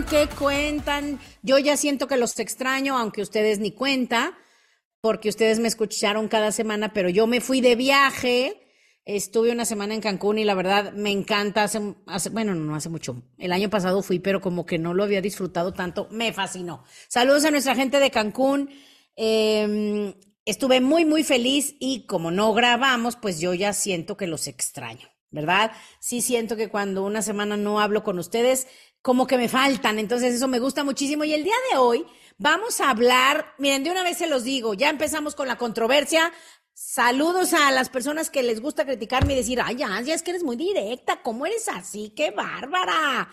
¿Qué cuentan? Yo ya siento que los extraño, aunque ustedes ni cuenta porque ustedes me escucharon cada semana, pero yo me fui de viaje. Estuve una semana en Cancún y la verdad me encanta. Bueno, no hace mucho. El año pasado fui, pero como que no lo había disfrutado tanto. Me fascinó. Saludos a nuestra gente de Cancún. Em, estuve muy, muy feliz y como no grabamos, pues yo ya siento que los extraño, ¿verdad? Sí siento que cuando una semana no hablo con ustedes, como que me faltan. Entonces eso me gusta muchísimo. Y el día de hoy Vamos a hablar, miren, de una vez se los digo, ya empezamos con la controversia. Saludos a las personas que les gusta criticarme y decir, ay, ya, ya es que eres muy directa, ¿cómo eres así? ¡Qué bárbara!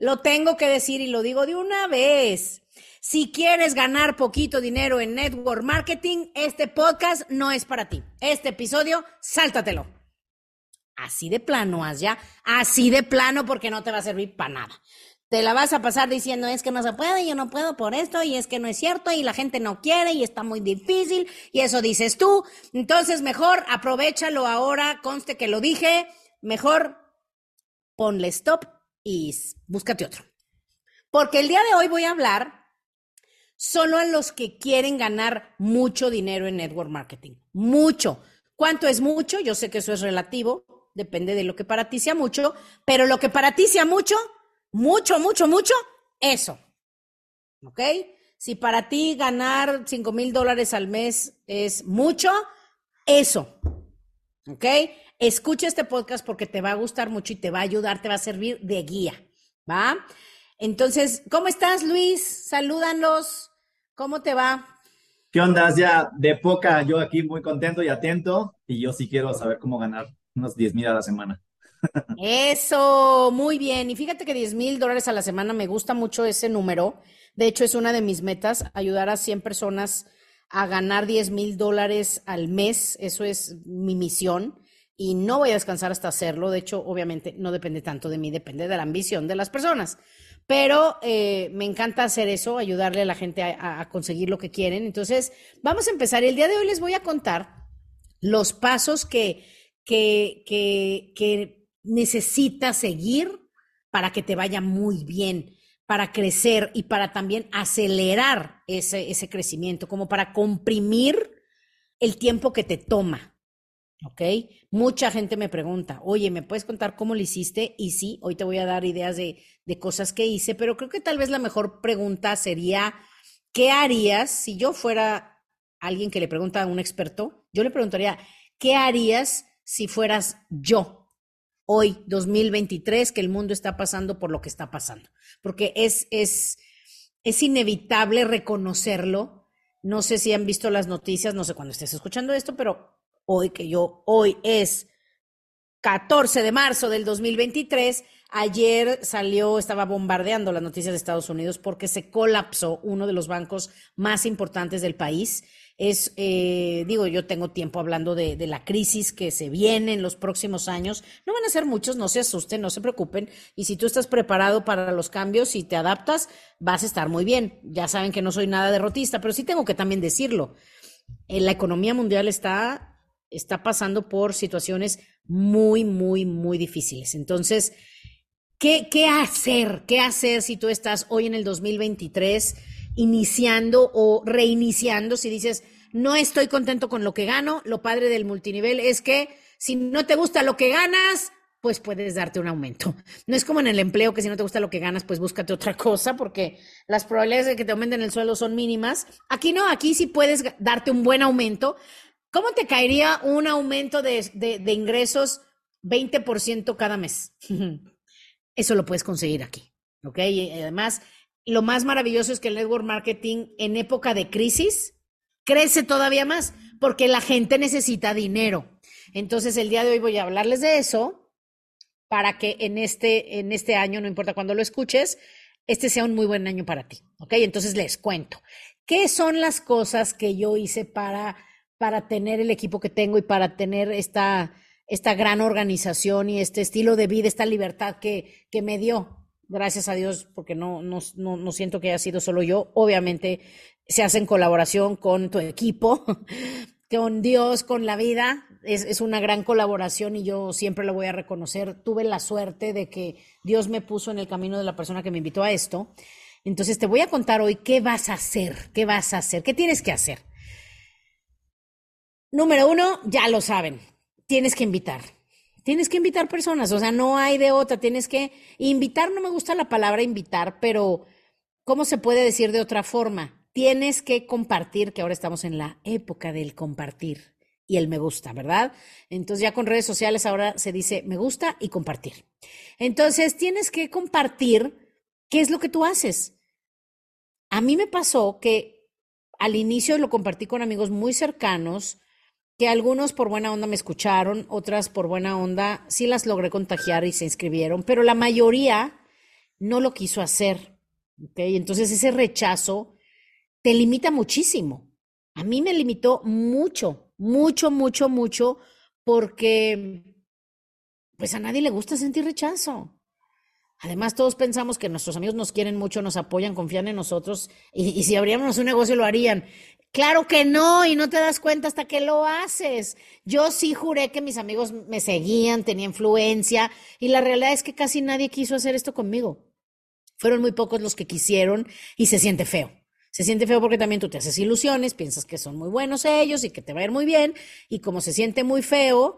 Lo tengo que decir y lo digo de una vez. Si quieres ganar poquito dinero en network marketing, este podcast no es para ti. Este episodio, sáltatelo. Así de plano, ya. Así de plano porque no te va a servir para nada te la vas a pasar diciendo es que no se puede, yo no puedo por esto, y es que no es cierto, y la gente no quiere, y está muy difícil, y eso dices tú. Entonces, mejor aprovechalo ahora, conste que lo dije, mejor ponle stop y búscate otro. Porque el día de hoy voy a hablar solo a los que quieren ganar mucho dinero en network marketing. Mucho. ¿Cuánto es mucho? Yo sé que eso es relativo, depende de lo que para ti sea mucho, pero lo que para ti sea mucho mucho, mucho, mucho, eso. ¿Ok? Si para ti ganar 5 mil dólares al mes es mucho, eso. ¿Ok? Escucha este podcast porque te va a gustar mucho y te va a ayudar, te va a servir de guía. ¿Va? Entonces, ¿cómo estás, Luis? Salúdanos. ¿Cómo te va? ¿Qué onda? Ya de poca, yo aquí muy contento y atento. Y yo sí quiero saber cómo ganar unos 10 mil a la semana. Eso, muy bien. Y fíjate que 10 mil dólares a la semana, me gusta mucho ese número. De hecho, es una de mis metas, ayudar a 100 personas a ganar 10 mil dólares al mes. Eso es mi misión. Y no voy a descansar hasta hacerlo. De hecho, obviamente, no depende tanto de mí, depende de la ambición de las personas. Pero eh, me encanta hacer eso, ayudarle a la gente a, a conseguir lo que quieren. Entonces, vamos a empezar. El día de hoy les voy a contar los pasos que, que, que, que necesitas seguir para que te vaya muy bien, para crecer y para también acelerar ese, ese crecimiento, como para comprimir el tiempo que te toma. ¿Ok? Mucha gente me pregunta, oye, ¿me puedes contar cómo lo hiciste? Y sí, hoy te voy a dar ideas de, de cosas que hice, pero creo que tal vez la mejor pregunta sería, ¿qué harías si yo fuera alguien que le pregunta a un experto? Yo le preguntaría, ¿qué harías si fueras yo? Hoy, 2023, que el mundo está pasando por lo que está pasando. Porque es, es, es inevitable reconocerlo. No sé si han visto las noticias, no sé cuándo estés escuchando esto, pero hoy que yo, hoy es 14 de marzo del 2023, ayer salió, estaba bombardeando las noticias de Estados Unidos porque se colapsó uno de los bancos más importantes del país es, eh, digo, yo tengo tiempo hablando de, la crisis que se viene en los próximos años. No van a ser muchos, no se asusten, no se preocupen. Y si tú estás preparado para los cambios y te adaptas, vas a estar muy bien. Ya saben que no soy nada derrotista, pero sí tengo que también decirlo. Eh, la economía mundial está, está pasando por situaciones muy, muy, muy difíciles. Entonces, ¿qué, ¿qué hacer? ¿Qué hacer si tú estás hoy en el 2023? Iniciando o reiniciando, si dices, no estoy contento con lo que gano, lo padre del multinivel es que si no te gusta lo que ganas, pues puedes darte un aumento. No es como en el empleo que si no te gusta lo que ganas, pues búscate otra cosa porque las probabilidades de que te aumenten el sueldo son mínimas. Aquí no, aquí sí puedes darte un buen aumento. ¿Cómo te caería un aumento de, de ingresos 20% cada mes? Eso lo puedes conseguir aquí. ¿Ok? Y además, lo más maravilloso es que el network marketing en época de crisis crece todavía más porque la gente necesita dinero. Entonces, el día de hoy voy a hablarles de eso para que en este, en este año, no importa cuándo lo escuches, este sea un muy buen año para ti. ¿Ok? Entonces les cuento. ¿Qué son las cosas que yo hice para, para tener el equipo que tengo y para tener esta, esta gran organización y este estilo de vida, esta libertad que, que me dio? Gracias a Dios, porque no, no, no, no siento que haya sido solo yo. Obviamente se hace en colaboración con tu equipo, con Dios, con la vida. Es, es, una gran colaboración y yo siempre lo voy a reconocer. Tuve la suerte de que Dios me puso en el camino de la persona que me invitó a esto. Entonces te voy a contar hoy qué vas a hacer, qué vas a hacer, qué tienes que hacer. Número uno, ya lo saben, tienes que invitar. Tienes que invitar personas, o sea, no hay de otra, tienes que invitar, no me gusta la palabra invitar, pero ¿cómo se puede decir de otra forma? tienes que compartir, que ahora estamos en la época del compartir y el me gusta, ¿verdad? Entonces ya con redes sociales ahora se dice me gusta y compartir. Entonces tienes que compartir qué es lo que tú haces. A mí me pasó que al inicio lo compartí con amigos muy cercanos, que algunos por buena onda me escucharon, otras por buena onda sí las logré contagiar y se inscribieron, pero la mayoría no lo quiso hacer. ¿okay? Entonces ese rechazo te limita muchísimo. A mí me limitó mucho, mucho, mucho, mucho, porque pues a nadie le gusta sentir rechazo. Además, todos pensamos que nuestros amigos nos quieren mucho, nos apoyan, confían en nosotros y, y si abríamos un negocio lo harían. Claro que no, y no te das cuenta hasta que lo haces. Yo sí juré que mis amigos me seguían, tenía influencia, y la realidad es que casi nadie quiso hacer esto conmigo. Fueron muy pocos los que quisieron y se siente feo. Se siente feo porque también tú te haces ilusiones, piensas que son muy buenos ellos y que te va a ir muy bien, y como se siente muy feo,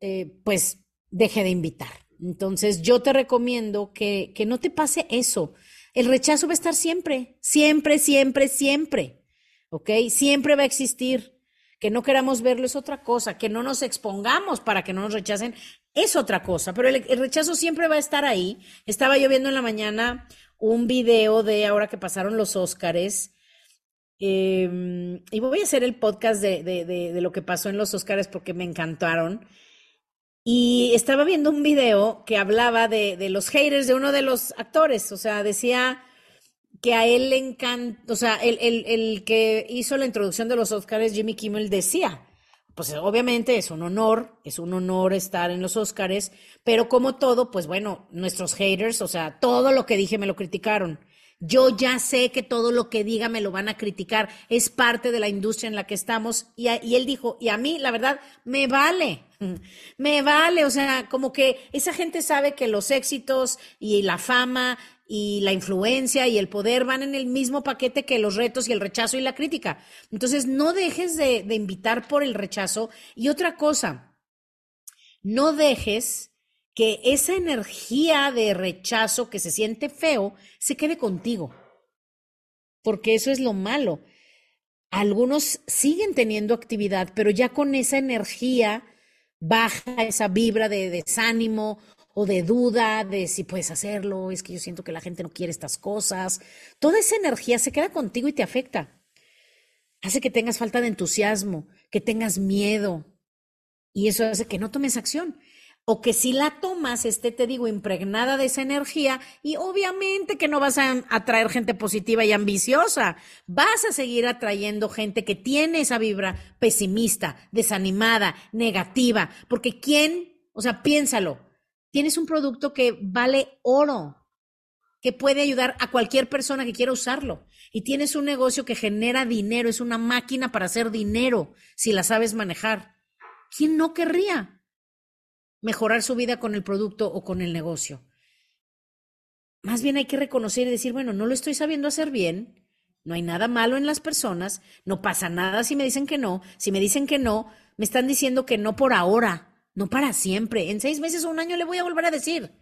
eh, pues deje de invitar. Entonces yo te recomiendo que, que no te pase eso. El rechazo va a estar siempre, siempre, siempre, siempre. ¿Ok? Siempre va a existir. Que no queramos verlo es otra cosa, que no nos expongamos para que no nos rechacen es otra cosa, pero el, rechazo siempre va a estar ahí. Estaba yo viendo en la mañana un video de ahora que pasaron los Óscares. Em, y voy a hacer el podcast de, de, de, lo que pasó en los Óscares porque me encantaron. Y estaba viendo un video que hablaba de, los haters de uno de los actores. O sea, decía que a él le encanta, o sea, el, el, el que hizo la introducción de los Óscares, Jimmy Kimmel, decía pues obviamente es un honor, es un honor estar en los Óscares, pero como todo, pues bueno, nuestros haters, o sea, todo lo que dije me lo criticaron. Yo ya sé que todo lo que diga me lo van a criticar, es parte de la industria en la que estamos. Y, y él dijo, y a mí, la verdad, me vale, me vale, o sea, como que esa gente sabe que los éxitos y la fama y la influencia y el poder van en el mismo paquete que los retos y el rechazo y la crítica. Entonces, no dejes de, de invitar por el rechazo. Y otra cosa, no dejes que esa energía de rechazo que se siente feo se quede contigo. Porque eso es lo malo. Algunos siguen teniendo actividad, pero ya con esa energía baja, esa vibra de desánimo o de duda de si puedes hacerlo, es que yo siento que la gente no quiere estas cosas. Toda esa energía se queda contigo y te afecta. Hace que tengas falta de entusiasmo, que tengas miedo. Y eso hace que no tomes acción. O que si la tomas, esté, te digo, impregnada de esa energía y obviamente que no vas a atraer gente positiva y ambiciosa. Vas a seguir atrayendo gente que tiene esa vibra pesimista, desanimada, negativa. Porque ¿quién? O sea, piénsalo tienes un producto que vale oro, que puede ayudar a cualquier persona que quiera usarlo. Y tienes un negocio que genera dinero, es una máquina para hacer dinero, si la sabes manejar. ¿Quién no querría mejorar su vida con el producto o con el negocio? Más bien hay que reconocer y decir, bueno, no lo estoy sabiendo hacer bien, no hay nada malo en las personas, no pasa nada si me dicen que no, si me dicen que no, me están diciendo que no por ahora, no para siempre. En seis meses o un año le voy a volver a decir.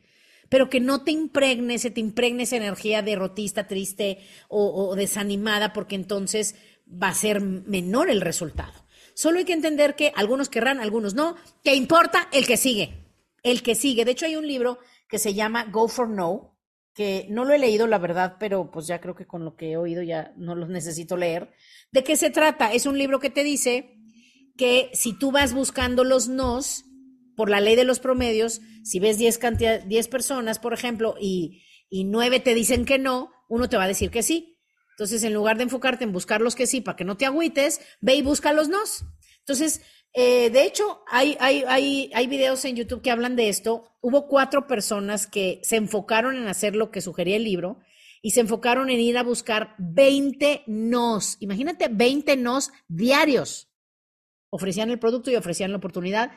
Pero que no te impregne, se te impregne esa energía derrotista, triste o, desanimada, porque entonces va a ser menor el resultado. Solo hay que entender que algunos querrán, algunos no. ¿Qué importa? El que sigue. El que sigue. De hecho, hay un libro que se llama Go for No, que no lo he leído, la verdad, pero pues ya creo que con lo que he oído ya no lo necesito leer. ¿De qué se trata? Es un libro que te dice que si tú vas buscando los nos, por la ley de los promedios, si ves 10, 10 personas, por ejemplo, y, y 9 te dicen que no, uno te va a decir que sí. Entonces, en lugar de enfocarte en buscar los que sí para que no te agüites, ve y busca los nos. Entonces, eh, de hecho, hay, hay, hay, hay videos en YouTube que hablan de esto. Hubo cuatro personas que se enfocaron en hacer lo que sugería el libro y se enfocaron en ir a buscar 20 nos. Imagínate 20 nos diarios. Ofrecían el producto y ofrecían la oportunidad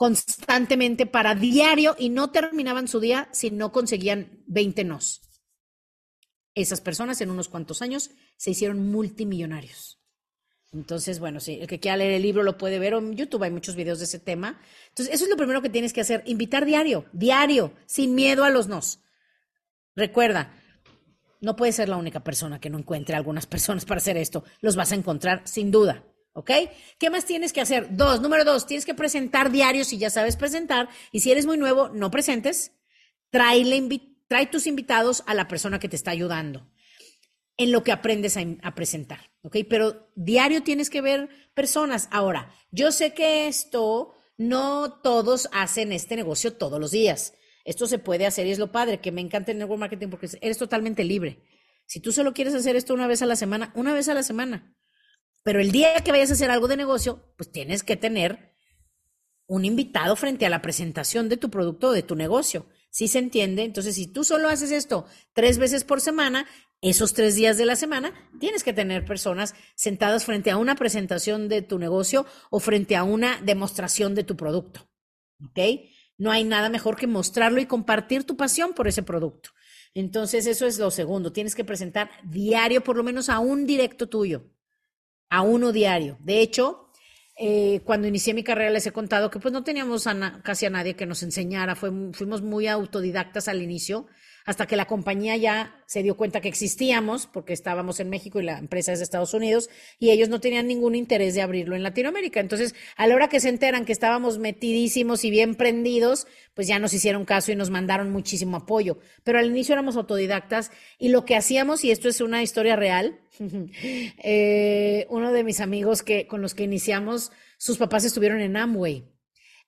constantemente para diario y no terminaban su día si no conseguían 20 nos. Esas personas en unos cuantos años se hicieron multimillonarios. Entonces, bueno, sí, el que quiera leer el libro lo puede ver, o en YouTube hay muchos videos de ese tema. Entonces, eso es lo primero que tienes que hacer, invitar diario, diario, sin miedo a los nos. Recuerda, no puedes ser la única persona que no encuentre a algunas personas para hacer esto, los vas a encontrar sin duda. ¿Ok? ¿Qué más tienes que hacer? Dos, número dos, tienes que presentar diario si ya sabes presentar. Y si eres muy nuevo, no presentes. Trae, trae tus invitados a la persona que te está ayudando en lo que aprendes a, presentar, ¿ok? Pero diario tienes que ver personas. Ahora, yo sé que esto no todos hacen este negocio todos los días. Esto se puede hacer y es lo padre, que me encanta el network marketing porque eres totalmente libre. Si tú solo quieres hacer esto una vez a la semana, una vez a la semana. Pero el día que vayas a hacer algo de negocio, pues tienes que tener un invitado frente a la presentación de tu producto o de tu negocio. ¿Sí se entiende? Entonces, si tú solo haces esto tres veces por semana, esos tres días de la semana tienes que tener personas sentadas frente a una presentación de tu negocio o frente a una demostración de tu producto. ¿Ok? No hay nada mejor que mostrarlo y compartir tu pasión por ese producto. Entonces, eso es lo segundo. Tienes que presentar diario, por lo menos a un directo tuyo, a uno diario. De hecho, eh, cuando inicié mi carrera les he contado que pues no teníamos casi a nadie que nos enseñara, fuimos muy autodidactas al inicio hasta que la compañía ya se dio cuenta que existíamos, porque estábamos en México y la empresa es de Estados Unidos, y ellos no tenían ningún interés de abrirlo en Latinoamérica. Entonces, a la hora que se enteran que estábamos metidísimos y bien prendidos, pues ya nos hicieron caso y nos mandaron muchísimo apoyo. Pero al inicio éramos autodidactas y lo que hacíamos, y esto es una historia real, eh, uno de mis amigos que, con los que iniciamos, sus papás estuvieron en Amway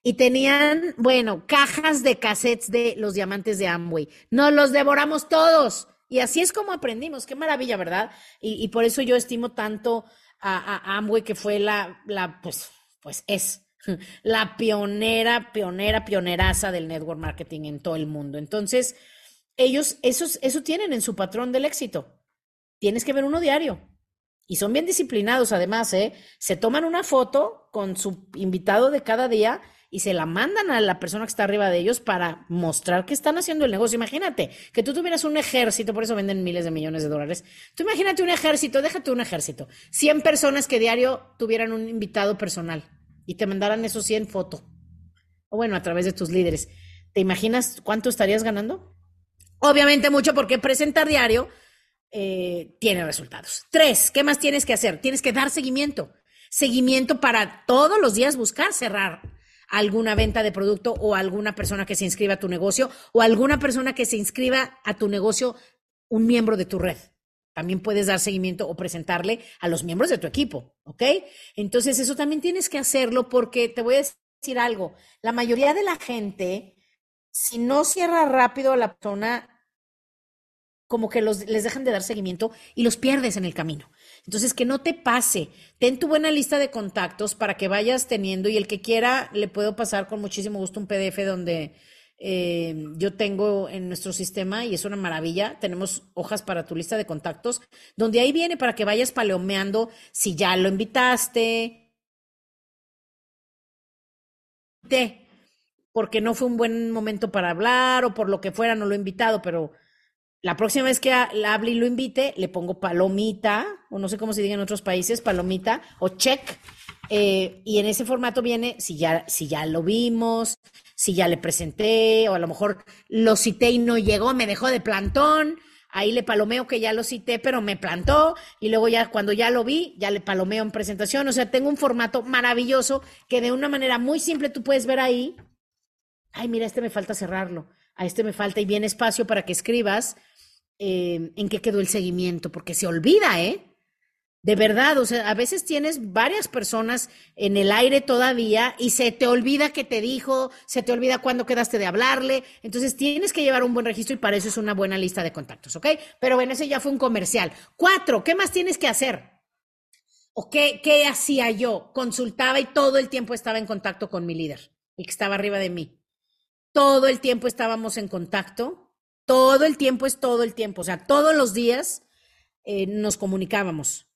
y tenían, bueno, cajas de cassettes de los diamantes de Amway. Nos los devoramos todos. Y así es como aprendimos. Qué maravilla, ¿verdad? Y, por eso yo estimo tanto a, Amway, que fue la, la, pues, pues es la pionera, pionera, pioneraza del network marketing en todo el mundo. Entonces, ellos, esos, eso tienen en su patrón del éxito. Tienes que ver uno diario. Y son bien disciplinados, además, ¿eh? Se toman una foto con su invitado de cada día y se la mandan a la persona que está arriba de ellos para mostrar que están haciendo el negocio. Imagínate que tú tuvieras un ejército, por eso venden miles de millones de dólares. Tú imagínate un ejército, déjate un ejército, 100 personas que diario tuvieran un invitado personal y te mandaran esos 100 fotos. O bueno, a través de tus líderes. ¿Te imaginas cuánto estarías ganando? Obviamente mucho porque presentar diario eh, tiene resultados. Tres, ¿qué más tienes que hacer? Tienes que dar seguimiento. Seguimiento para todos los días buscar cerrar alguna venta de producto o alguna persona que se inscriba a tu negocio o alguna persona que se inscriba a tu negocio, un miembro de tu red. También puedes dar seguimiento o presentarle a los miembros de tu equipo, ¿ok? Entonces eso también tienes que hacerlo porque te voy a decir algo, la mayoría de la gente, si no cierra rápido a la persona, como que los, les dejan de dar seguimiento y los pierdes en el camino. Entonces, que no te pase. Ten tu buena lista de contactos para que vayas teniendo y el que quiera, le puedo pasar con muchísimo gusto un PDF donde eh, yo tengo en nuestro sistema y es una maravilla. Tenemos hojas para tu lista de contactos, donde ahí viene para que vayas paleomeando si ya lo invitaste. Porque no fue un buen momento para hablar o por lo que fuera, no lo he invitado, pero la próxima vez que la hable y lo invite, le pongo palomita, o no sé cómo se diga en otros países, palomita o check Eh, y en ese formato viene si ya, si ya lo vimos, si ya le presenté, o a lo mejor lo cité y no llegó, me dejó de plantón. Ahí le palomeo que ya lo cité, pero me plantó. Y luego ya cuando ya lo vi, ya le palomeo en presentación. O sea, tengo un formato maravilloso que de una manera muy simple tú puedes ver ahí. Ay, mira, este me falta cerrarlo. A este me falta y viene espacio para que escribas eh, en qué quedó el seguimiento, porque se olvida, ¿eh? De verdad, o sea, a veces tienes varias personas en el aire todavía y se te olvida que te dijo, se te olvida cuándo quedaste de hablarle. Entonces tienes que llevar un buen registro y para eso es una buena lista de contactos, ¿ok? Pero bueno, ese ya fue un comercial. Cuatro, ¿qué más tienes que hacer? ¿O qué, qué hacía yo? Consultaba y todo el tiempo estaba en contacto con mi líder, y que estaba arriba de mí. Todo el tiempo estábamos en contacto. Todo el tiempo es todo el tiempo. O sea, todos los días eh, nos comunicábamos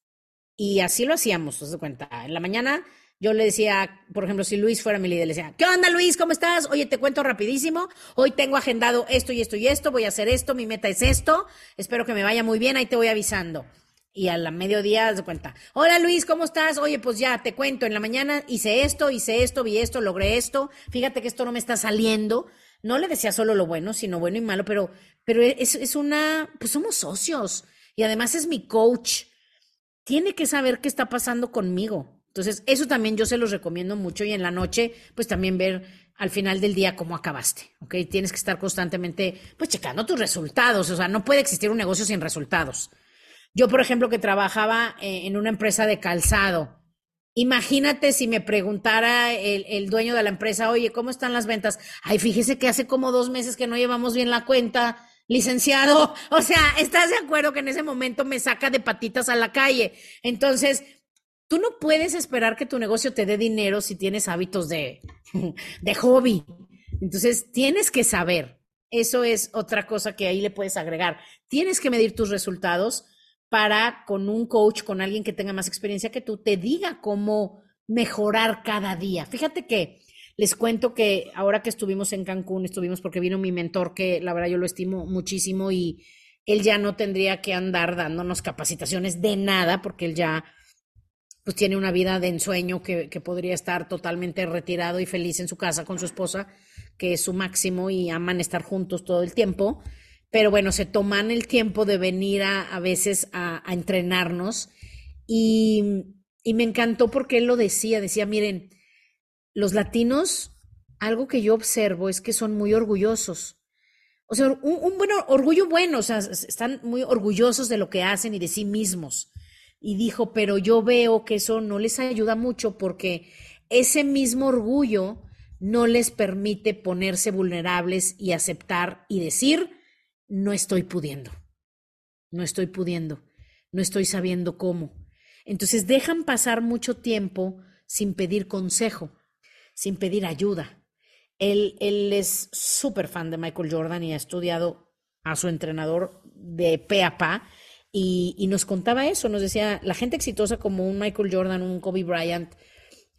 y así lo hacíamos, ¿te das cuenta? En la mañana yo le decía, por ejemplo, si Luis fuera mi líder, le decía, ¿qué onda Luis? ¿Cómo estás? Oye, te cuento rapidísimo. Hoy tengo agendado esto y esto y esto, voy a hacer esto, mi meta es esto, espero que me vaya muy bien, ahí te voy avisando. Y a la mediodía, de cuenta, hola Luis, ¿cómo estás? Oye, pues ya te cuento, en la mañana hice esto, hice esto, vi esto, logré esto, fíjate que esto no me está saliendo. No le decía solo lo bueno, sino bueno y malo, pero, pero es, es una, pues somos socios y además es mi coach tiene que saber qué está pasando conmigo. Entonces, eso también yo se los recomiendo mucho y en la noche, pues también ver al final del día cómo acabaste, ¿ok? Tienes que estar constantemente, pues, checando tus resultados, o sea, no puede existir un negocio sin resultados. Yo, por ejemplo, que trabajaba eh, en una empresa de calzado, imagínate si me preguntara el, el dueño de la empresa, oye, ¿cómo están las ventas? Ay, fíjese que hace como dos meses que no llevamos bien la cuenta, licenciado, o sea, ¿estás de acuerdo que en ese momento me saca de patitas a la calle? Entonces, tú no puedes esperar que tu negocio te dé dinero si tienes hábitos de, de hobby. Entonces, tienes que saber. Eso es otra cosa que ahí le puedes agregar. Tienes que medir tus resultados para con un coach, con alguien que tenga más experiencia que tú, te diga cómo mejorar cada día. Fíjate que les cuento que ahora que estuvimos en Cancún, estuvimos porque vino mi mentor, que la verdad yo lo estimo muchísimo y él ya no tendría que andar dándonos capacitaciones de nada, porque él ya pues tiene una vida de ensueño que, que podría estar totalmente retirado y feliz en su casa con su esposa, que es su máximo y aman estar juntos todo el tiempo. Pero bueno, se toman el tiempo de venir a, a veces a, entrenarnos y, y me encantó porque él lo decía, decía, miren, los latinos, algo que yo observo es que son muy orgullosos. O sea, un, un buen orgullo bueno, o sea, están muy orgullosos de lo que hacen y de sí mismos. Y dijo, pero yo veo que eso no les ayuda mucho porque ese mismo orgullo no les permite ponerse vulnerables y aceptar y decir, no estoy pudiendo, no estoy pudiendo, no estoy sabiendo cómo. Entonces dejan pasar mucho tiempo sin pedir consejo sin pedir ayuda. Él, él es súper fan de Michael Jordan y ha estudiado a su entrenador de pe a pa y, y, nos contaba eso, nos decía, la gente exitosa como un Michael Jordan, un Kobe Bryant,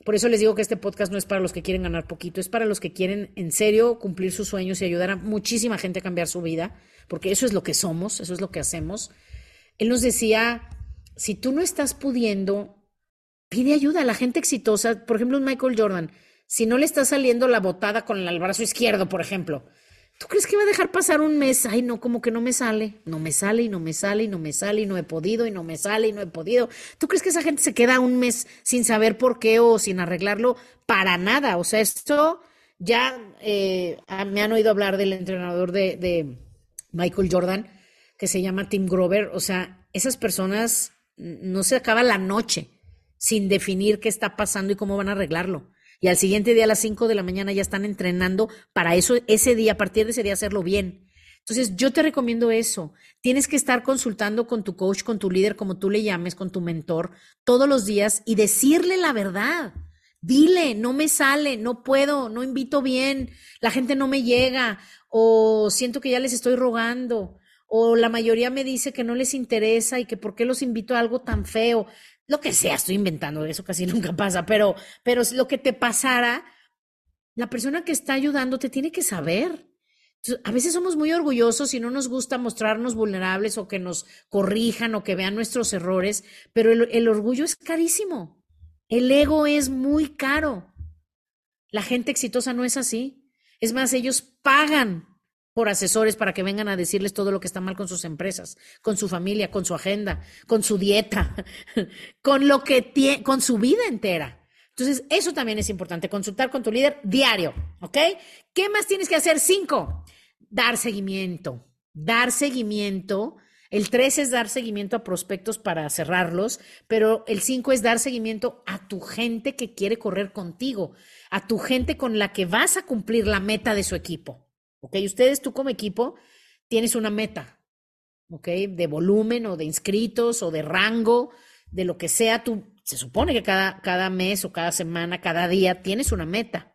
por eso les digo que este podcast no es para los que quieren ganar poquito, es para los que quieren en serio cumplir sus sueños y ayudar a muchísima gente a cambiar su vida, porque eso es lo que somos, eso es lo que hacemos. Él nos decía, si tú no estás pudiendo, pide ayuda a la gente exitosa, por ejemplo, un Michael Jordan, si no le está saliendo la botada con el brazo izquierdo, por ejemplo, ¿tú crees que va a dejar pasar un mes? Ay, no, como que no me sale, no me sale y no me sale y no me sale y no he podido y no me sale y no he podido. ¿Tú crees que esa gente se queda un mes sin saber por qué o sin arreglarlo? Para nada. O sea, esto ya eh, me han oído hablar del entrenador de, de Michael Jordan, que se llama Tim Grover. O sea, esas personas no se acaba la noche sin definir qué está pasando y cómo van a arreglarlo y al siguiente día a las 5 de la mañana ya están entrenando para eso, ese día, a partir de ese día hacerlo bien. Entonces, yo te recomiendo eso. Tienes que estar consultando con tu coach, con tu líder, como tú le llames, con tu mentor, todos los días y decirle la verdad. Dile, no me sale, no puedo, no invito bien, la gente no me llega, o siento que ya les estoy rogando, o la mayoría me dice que no les interesa y que por qué los invito a algo tan feo lo que sea, estoy inventando, eso casi nunca pasa, pero, pero lo que te pasara, la persona que está ayudando te tiene que saber. a veces somos muy orgullosos y no nos gusta mostrarnos vulnerables o que nos corrijan o que vean nuestros errores, pero el orgullo es carísimo. El ego es muy caro. La gente exitosa no es así. Es más, ellos pagan por asesores para que vengan a decirles todo lo que está mal con sus empresas, con su familia, con su agenda, con su dieta, con lo que tiene, con su vida entera. Entonces, eso también es importante, consultar con tu líder diario, ¿ok? ¿Qué más tienes que hacer? Cinco, dar seguimiento. Dar seguimiento. El tres es dar seguimiento a prospectos para cerrarlos, pero el cinco es dar seguimiento a tu gente que quiere correr contigo, a tu gente con la que vas a cumplir la meta de su equipo. ¿ok? Ustedes, tú como equipo, tienes una meta, ¿ok? De volumen o de inscritos o de rango, de lo que sea, tú, se supone que cada, cada mes o cada semana, cada día tienes una meta.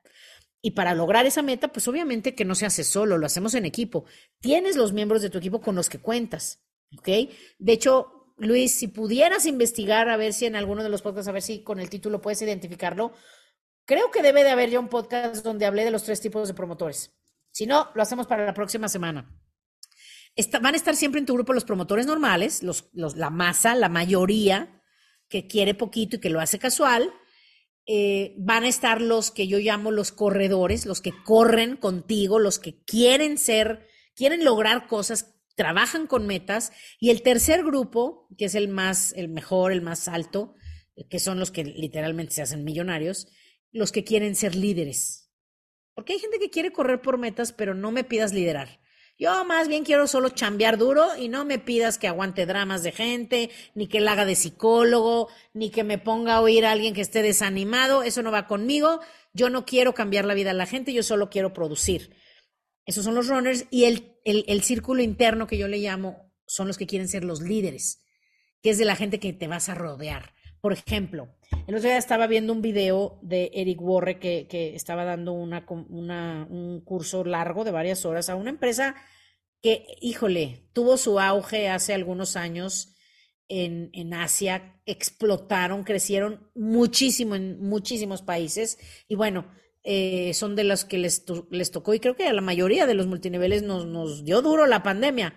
Y para lograr esa meta, pues obviamente que no se hace solo, lo hacemos en equipo. Tienes los miembros de tu equipo con los que cuentas, ¿ok? De hecho, Luis, si pudieras investigar a ver si en alguno de los podcasts, a ver si con el título puedes identificarlo, creo que debe de haber ya un podcast donde hablé de los tres tipos de promotores. Si no, lo hacemos para la próxima semana. van a estar siempre en tu grupo los promotores normales, los, la masa, la mayoría que quiere poquito y que lo hace casual. Eh, van a estar los que yo llamo los corredores, los que corren contigo, los que quieren ser, quieren lograr cosas, trabajan con metas. Y el tercer grupo, que es el más, el mejor, el más alto, que son los que literalmente se hacen millonarios, los que quieren ser líderes porque hay gente que quiere correr por metas, pero no me pidas liderar. Yo más bien quiero solo chambear duro y no me pidas que aguante dramas de gente, ni que la haga de psicólogo, ni que me ponga a oír a alguien que esté desanimado. Eso no va conmigo. Yo no quiero cambiar la vida de la gente, yo solo quiero producir. Esos son los runners y el, el, círculo interno que yo le llamo son los que quieren ser los líderes, que es de la gente que te vas a rodear. Por ejemplo, el otro día estaba viendo un video de Eric Warre que, estaba dando una, un curso largo de varias horas a una empresa que, híjole, tuvo su auge hace algunos años en, en Asia, explotaron, crecieron muchísimo en muchísimos países y bueno, eh, son de los que les, les tocó y creo que a la mayoría de los multiniveles nos, nos dio duro la pandemia.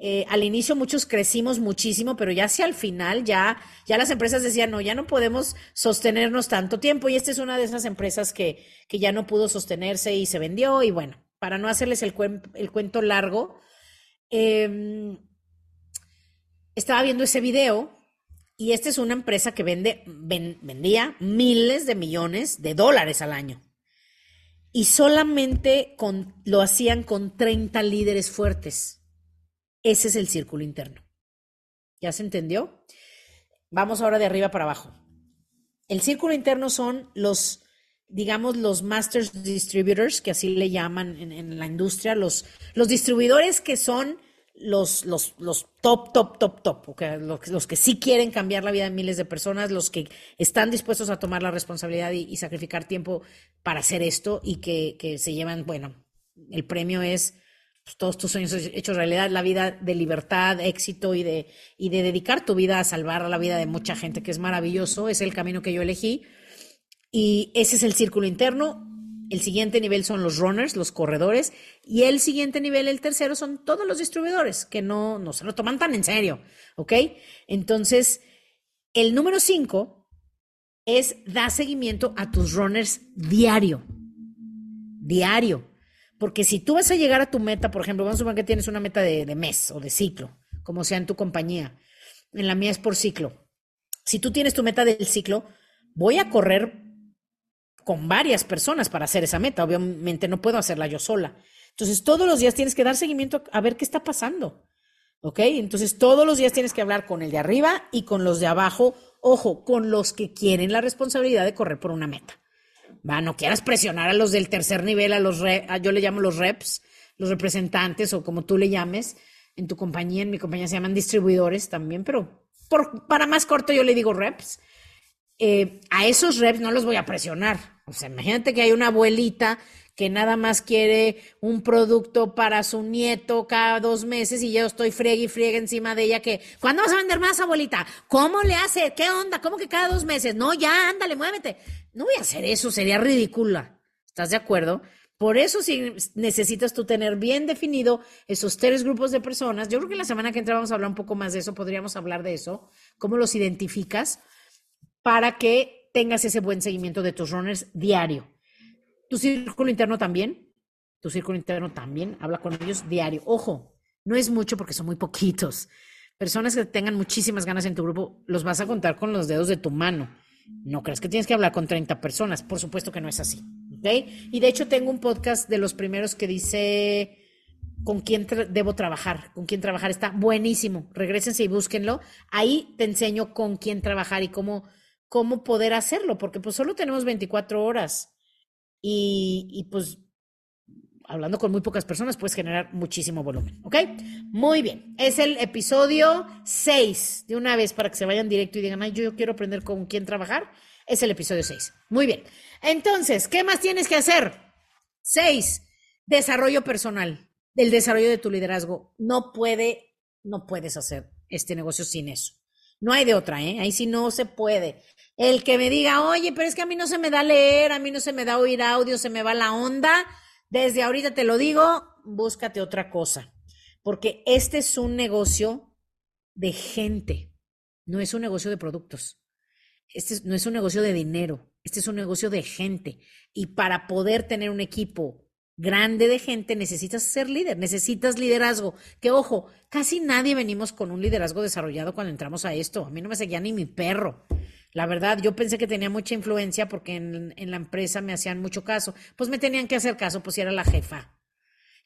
Eh, al inicio muchos crecimos muchísimo, pero ya hacia el final ya, ya las empresas decían, no, ya no podemos sostenernos tanto tiempo. Y esta es una de esas empresas que, que ya no pudo sostenerse y se vendió. Y bueno, para no hacerles el, el cuento largo, em, estaba viendo ese video y esta es una empresa que vende, vendía miles de millones de dólares al año. Y solamente con, lo hacían con 30 líderes fuertes. Ese es el círculo interno. ¿Ya se entendió? Vamos ahora de arriba para abajo. El círculo interno son los, digamos, los masters distributors, que así le llaman en, la industria, los, los distribuidores que son los, los, los top, top, top, top, los, que sí quieren cambiar la vida de miles de personas, los que están dispuestos a tomar la responsabilidad y, sacrificar tiempo para hacer esto y que, que se llevan, bueno, el premio es pues, todos tus sueños hechos realidad, la vida de libertad, éxito y de, y de dedicar tu vida a salvar la vida de mucha gente, que es maravilloso, es el camino que yo elegí. Y ese es el círculo interno. El siguiente nivel son los runners, los corredores, y el siguiente nivel, el tercero, son todos los distribuidores que no, no se lo toman tan en serio, ¿ok? Entonces, el número cinco es dar seguimiento a tus runners diario, diario. Porque si tú vas a llegar a tu meta, por ejemplo, vamos a suponer que tienes una meta de, mes o de ciclo, como sea en tu compañía. En la mía es por ciclo. Si tú tienes tu meta del ciclo, voy a correr con varias personas para hacer esa meta. Obviamente no puedo hacerla yo sola. Entonces, todos los días tienes que dar seguimiento a ver qué está pasando. ¿Ok? Entonces, todos los días tienes que hablar con el de arriba y con los de abajo. Ojo, con los que quieren la responsabilidad de correr por una meta. Va, no quieras presionar a los del tercer nivel, a los yo le llamo los reps, los representantes o como tú le llames en tu compañía, en mi compañía se llaman distribuidores también, pero para más corto yo le digo reps. Eh, a esos reps no los voy a presionar. O sea, imagínate que hay una abuelita que nada más quiere un producto para su nieto cada dos meses y yo estoy friegue y friegue encima de ella que, ¿cuándo vas a vender más, abuelita? ¿Cómo le hace? ¿Qué onda? ¿Cómo que cada dos meses? No, ya, ándale, muévete. No voy a hacer eso, sería ridícula. ¿Estás de acuerdo? Por eso si necesitas tú tener bien definido esos tres grupos de personas. Yo creo que la semana que entra vamos a hablar un poco más de eso, podríamos hablar de eso, cómo los identificas para que tengas ese buen seguimiento de tus runners diario. Tu círculo interno también, tu círculo interno también, habla con ellos diario. Ojo, no es mucho porque son muy poquitos. Personas que tengan muchísimas ganas en tu grupo, los vas a contar con los dedos de tu mano. No crees que tienes que hablar con 30 personas, por supuesto que no es así. Y de hecho tengo un podcast de los primeros que dice con quién debo trabajar, con quién trabajar. Está buenísimo. Regrésense y búsquenlo. Ahí te enseño con quién trabajar y cómo, cómo poder hacerlo, porque pues solo tenemos 24 horas. Y, y pues hablando con muy pocas personas puedes generar muchísimo volumen, ¿ok? Muy bien, es el episodio 6, de una vez para que se vayan directo y digan, ay, yo quiero aprender con quién trabajar, es el episodio 6. Muy bien, entonces, ¿qué más tienes que hacer? 6, desarrollo personal, el desarrollo de tu liderazgo. No puede, no puedes hacer este negocio sin eso. No hay de otra, ¿eh? Ahí sí no se puede. El que me diga, oye, pero es que a mí no se me da leer, a mí no se me da oír audio, se me va la onda, desde ahorita te lo digo, búscate otra cosa, porque este es un negocio de gente, no es un negocio de productos. Este no es un negocio de dinero, este es un negocio de gente. Y para poder tener un equipo grande de gente necesitas ser líder, necesitas liderazgo. Que ojo, casi nadie venimos con un liderazgo desarrollado cuando entramos a esto. A mí no me seguía ni mi perro. La verdad, yo pensé que tenía mucha influencia porque en, la empresa me hacían mucho caso. Pues me tenían que hacer caso, pues era la jefa.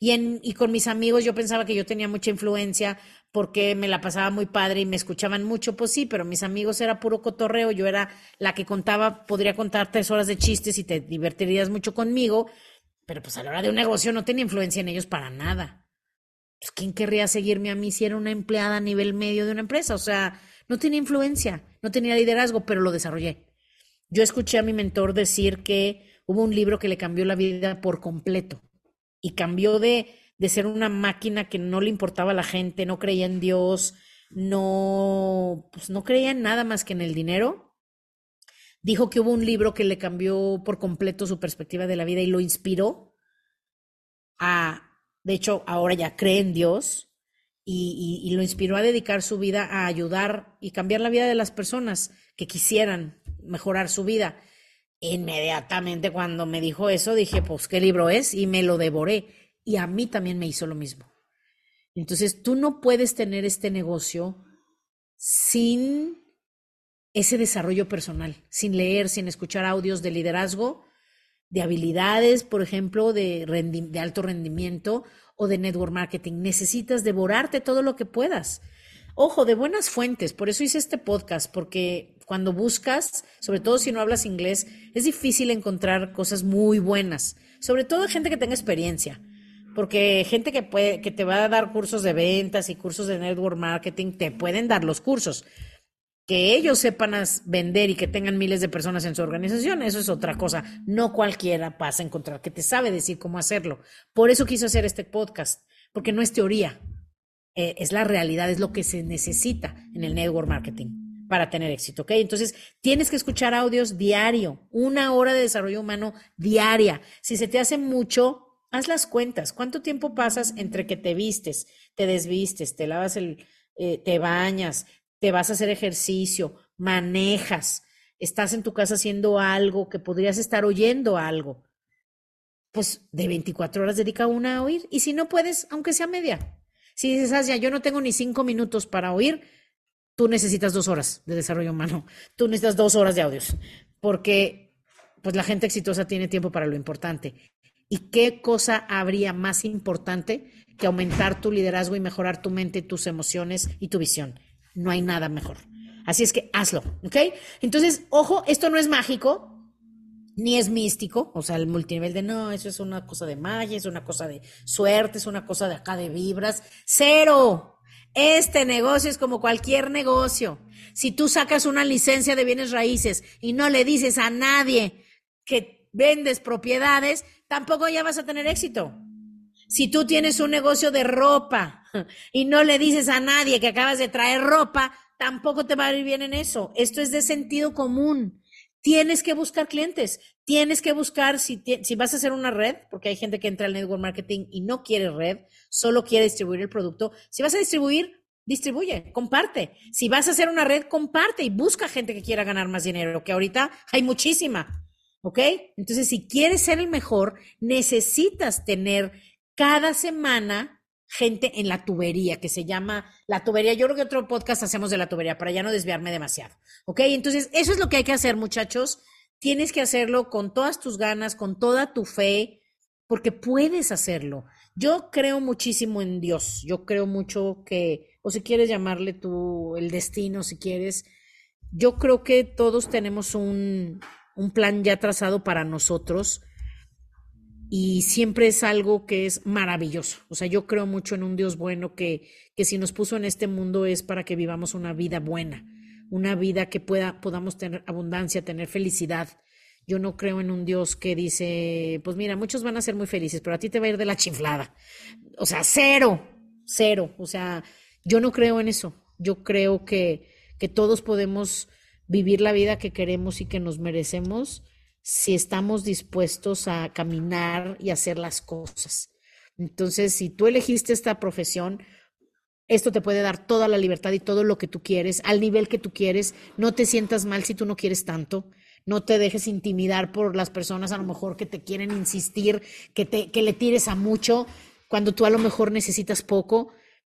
Y, en, y con mis amigos yo pensaba que yo tenía mucha influencia porque me la pasaba muy padre y me escuchaban mucho. Pues sí, pero mis amigos era puro cotorreo. Yo era la que contaba, podría contar tres horas de chistes y te divertirías mucho conmigo. Pero pues a la hora de un negocio no tenía influencia en ellos para nada. Pues, ¿quién querría seguirme a mí si era una empleada a nivel medio de una empresa? O sea, no tenía influencia, no tenía liderazgo, pero lo desarrollé. Yo escuché a mi mentor decir que hubo un libro que le cambió la vida por completo y cambió de, de ser una máquina que no le importaba a la gente, no creía en Dios, no, pues no creía en nada más que en el dinero. Dijo que hubo un libro que le cambió por completo su perspectiva de la vida y lo inspiró a, de hecho, ahora ya cree en Dios y, lo inspiró a dedicar su vida a ayudar y cambiar la vida de las personas que quisieran mejorar su vida. Inmediatamente cuando me dijo eso dije, pues, ¿qué libro es? Y me lo devoré. Y a mí también me hizo lo mismo. Entonces, tú no puedes tener este negocio sin ese desarrollo personal, sin leer, sin escuchar audios de liderazgo, de habilidades, por ejemplo, de, de alto rendimiento o de network marketing. Necesitas devorarte todo lo que puedas. Ojo, de buenas fuentes. Por eso hice este podcast, porque cuando buscas, sobre todo si no hablas inglés, es difícil encontrar cosas muy buenas. Sobre todo gente que tenga experiencia. Porque gente que, puede, que te va a dar cursos de ventas y cursos de network marketing, te pueden dar los cursos que ellos sepan vender y que tengan miles de personas en su organización, eso es otra cosa. No cualquiera pasa a encontrar que te sabe decir cómo hacerlo. Por eso quiso hacer este podcast, porque no es teoría, eh, es la realidad, es lo que se necesita en el network marketing para tener éxito, ¿ok? Entonces, tienes que escuchar audios diario, una hora de desarrollo humano diaria. Si se te hace mucho, haz las cuentas. ¿Cuánto tiempo pasas entre que te vistes, te desvistes, te lavas el, eh, te bañas, te vas a hacer ejercicio, manejas, estás en tu casa haciendo algo que podrías estar oyendo algo, pues de 24 horas dedica una a oír. Y si no puedes, aunque sea media. Si dices, ah, ya, yo no tengo ni cinco minutos para oír, tú necesitas dos horas de desarrollo humano. Tú necesitas dos horas de audios. Porque pues la gente exitosa tiene tiempo para lo importante. ¿Y qué cosa habría más importante que aumentar tu liderazgo y mejorar tu mente, tus emociones y tu visión? No hay nada mejor. Así es que hazlo, ¿ok? Entonces, ojo, esto no es mágico, ni es místico, o sea, el multinivel de no, eso es una cosa de magia, es una cosa de suerte, es una cosa de acá de vibras. Cero. Este negocio es como cualquier negocio. Si tú sacas una licencia de bienes raíces y no le dices a nadie que vendes propiedades, tampoco ya vas a tener éxito. Si tú tienes un negocio de ropa y no le dices a nadie que acabas de traer ropa, tampoco te va a ir bien en eso. Esto es de sentido común. Tienes que buscar clientes, tienes que buscar si, si vas a hacer una red, porque hay gente que entra al network marketing y no quiere red, solo quiere distribuir el producto. Si vas a distribuir, distribuye, comparte. Si vas a hacer una red, comparte y busca gente que quiera ganar más dinero, que ahorita hay muchísima. ¿Ok? Entonces, si quieres ser el mejor, necesitas tener cada semana gente en la tubería, que se llama la tubería. Yo creo que otro podcast hacemos de la tubería para ya no desviarme demasiado. ¿Ok? Entonces, eso es lo que hay que hacer, muchachos. Tienes que hacerlo con todas tus ganas, con toda tu fe, porque puedes hacerlo. Yo creo muchísimo en Dios. Yo creo mucho que, o si quieres llamarle tú el destino, si quieres, yo creo que todos tenemos un, un plan ya trazado para nosotros y siempre es algo que es maravilloso. O sea, yo creo mucho en un Dios bueno que, que si nos puso en este mundo es para que vivamos una vida buena, una vida que pueda, podamos tener abundancia, tener felicidad. Yo no creo en un Dios que dice, pues mira, muchos van a ser muy felices, pero a ti te va a ir de la chiflada. O sea, cero, cero. O sea, yo no creo en eso. Yo creo que, que todos podemos vivir la vida que queremos y que nos merecemos si estamos dispuestos a caminar y hacer las cosas. Entonces, si tú elegiste esta profesión, esto te puede dar toda la libertad y todo lo que tú quieres, al nivel que tú quieres. No te sientas mal si tú no quieres tanto. No te dejes intimidar por las personas a lo mejor que te quieren insistir, que, te, que le tires a mucho, cuando tú a lo mejor necesitas poco.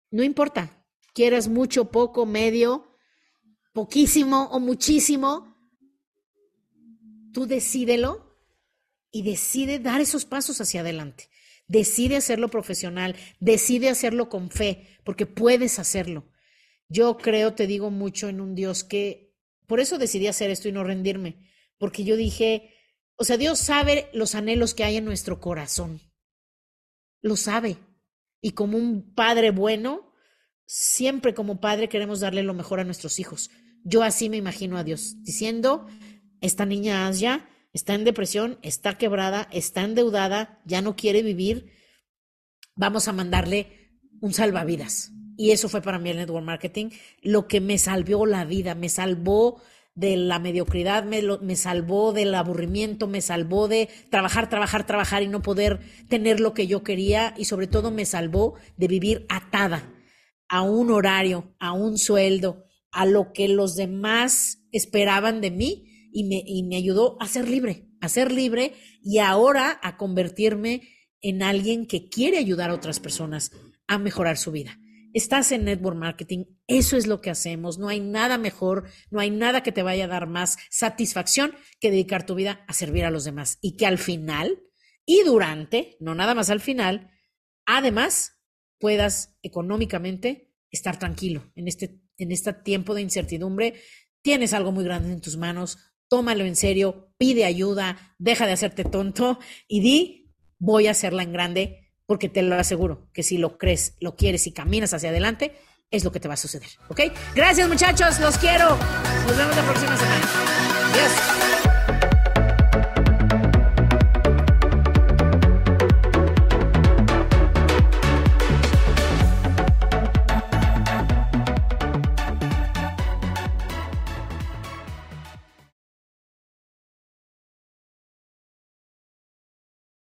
No importa, quieras mucho, poco, medio, poquísimo o muchísimo, tú decídelo y decide dar esos pasos hacia adelante. Decide hacerlo profesional, decide hacerlo con fe, porque puedes hacerlo. Yo creo, te digo mucho en un Dios que, por eso decidí hacer esto y no rendirme, porque yo dije, o sea, Dios sabe los anhelos que hay en nuestro corazón. Lo sabe. Y como un padre bueno, siempre como padre queremos darle lo mejor a nuestros hijos. Yo así me imagino a Dios, diciendo, esta niña Asia está en depresión, está quebrada, está endeudada, ya no quiere vivir. Vamos a mandarle un salvavidas. Y eso fue para mí el network marketing, lo que me salvó la vida, me salvó de la mediocridad, me, me salvó del aburrimiento, me salvó de trabajar, trabajar, trabajar y no poder tener lo que yo quería y sobre todo me salvó de vivir atada a un horario, a un sueldo, a lo que los demás esperaban de mí y me, y me ayudó a ser libre, a ser libre y ahora a convertirme en alguien que quiere ayudar a otras personas a mejorar su vida. Estás en network marketing, eso es lo que hacemos, no hay nada mejor, no hay nada que te vaya a dar más satisfacción que dedicar tu vida a servir a los demás y que al final y durante, no nada más al final, además puedas económicamente estar tranquilo en este, en este tiempo de incertidumbre. Tienes algo muy grande en tus manos, tómalo en serio, pide ayuda, deja de hacerte tonto y di, voy a hacerla en grande, porque te lo aseguro que si lo crees, lo quieres y caminas hacia adelante, es lo que te va a suceder. ¿Ok? Gracias muchachos, los quiero. Nos vemos la próxima semana.